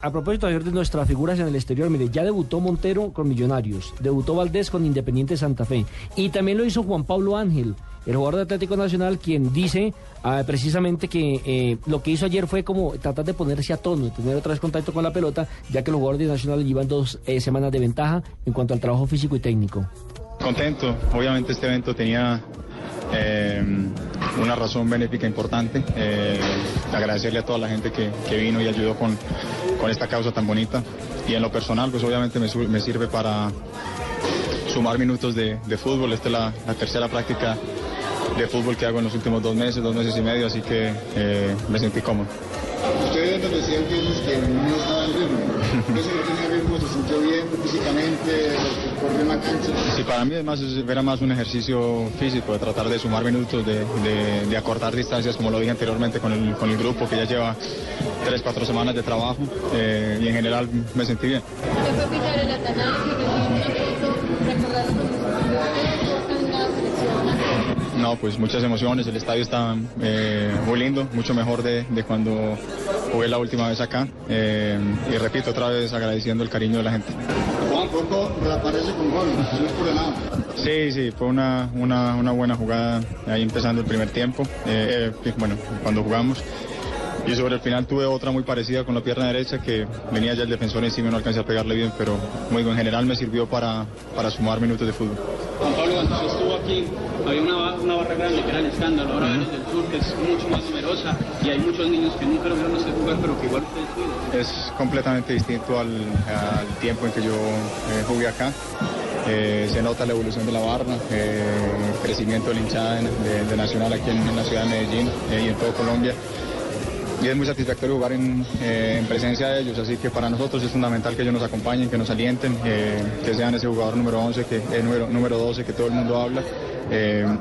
A propósito ayer de nuestras figuras en el exterior, mire, ya debutó Montero con Millonarios, debutó Valdés con Independiente Santa Fe y también lo hizo Juan Pablo Ángel, el jugador de Atlético Nacional, quien dice ah, precisamente que eh, lo que hizo ayer fue como tratar de ponerse a tono, tener otra vez contacto con la pelota, ya que los jugadores de Nacional llevan dos eh, semanas de ventaja en cuanto al trabajo físico y técnico. Contento, obviamente este evento tenía eh, una razón benéfica importante. Eh, agradecerle a toda la gente que, que vino y ayudó con, con, esta causa tan bonita. Y en lo personal, pues obviamente me, sirve para sumar minutos de, de fútbol. Esta es la, la, tercera práctica de fútbol que hago en los últimos dos meses, dos meses y medio, así que eh, me sentí cómodo. Ustedes nos decían que no estaba en ritmo. ¿Eso no tenía ritmo? ¿Se sintió bien físicamente? ¿Corrió en la cancha? Sí, para mí además era más un ejercicio físico, de tratar de sumar minutos, de, de, de acortar distancias, como lo dije anteriormente con el, con el grupo que ya lleva tres, cuatro semanas de trabajo eh, y en general me sentí bien. ¿Qué fue no, pues muchas emociones, el estadio está eh, muy lindo, mucho mejor de, de, cuando jugué la última vez acá. Eh, y repito otra vez agradeciendo el cariño de la gente. Juan, poco reaparece con gol, no es por nada. Sí, sí, fue una, una, una, buena jugada ahí empezando el primer tiempo, eh, bueno, cuando jugamos. Y sobre el final tuve otra muy parecida con la pierna derecha que venía ya el defensor encima y no alcancé a pegarle bien, pero muy en general me sirvió para, para sumar minutos de fútbol. Juan Pablo, cuando estuvo aquí había una, una barra grande que era el escándalo, ahora vienes del sur que es mucho más numerosa y hay muchos niños que nunca lograron hacer jugar pero que igual ustedes cuidan. Es completamente distinto al, al tiempo en que yo eh, jugué acá. Eh, se nota la evolución de la barra, eh, el crecimiento de la hinchada de, de Nacional aquí en, en, la ciudad de Medellín y en todo Colombia y es muy satisfactorio jugar en, eh, en, presencia de ellos, así que para nosotros es fundamental que ellos nos acompañen, que nos alienten, eh, que sean ese jugador número 11, que, eh, número, número 12 que todo el mundo habla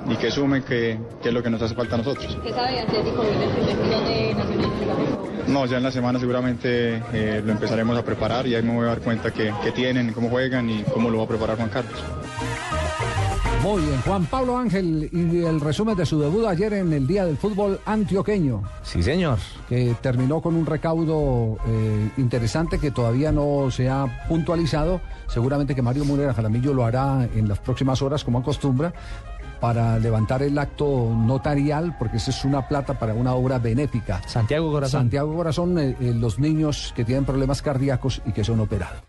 y que sumen que, que, es lo que nos hace falta a nosotros. ¿Qué sabe Atlético de Nacional? No, ya en la semana seguramente lo empezaremos a preparar y ahí me voy a dar cuenta que, que tienen, cómo juegan y cómo lo va a preparar Juan Carlos. Muy bien, Juan Pablo Ángel y el resumen de su debut ayer en el Día del Fútbol Antioqueño. Sí, señor. Que terminó con un recaudo eh, interesante que todavía no se ha puntualizado. Seguramente que Mario Murera Jaramillo lo hará en las próximas horas, como acostumbra, para levantar el acto notarial, porque esa es una plata para una obra benéfica. Santiago Corazón. Santiago Corazón, eh, eh, los niños que tienen problemas cardíacos y que son operados.